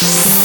Peace.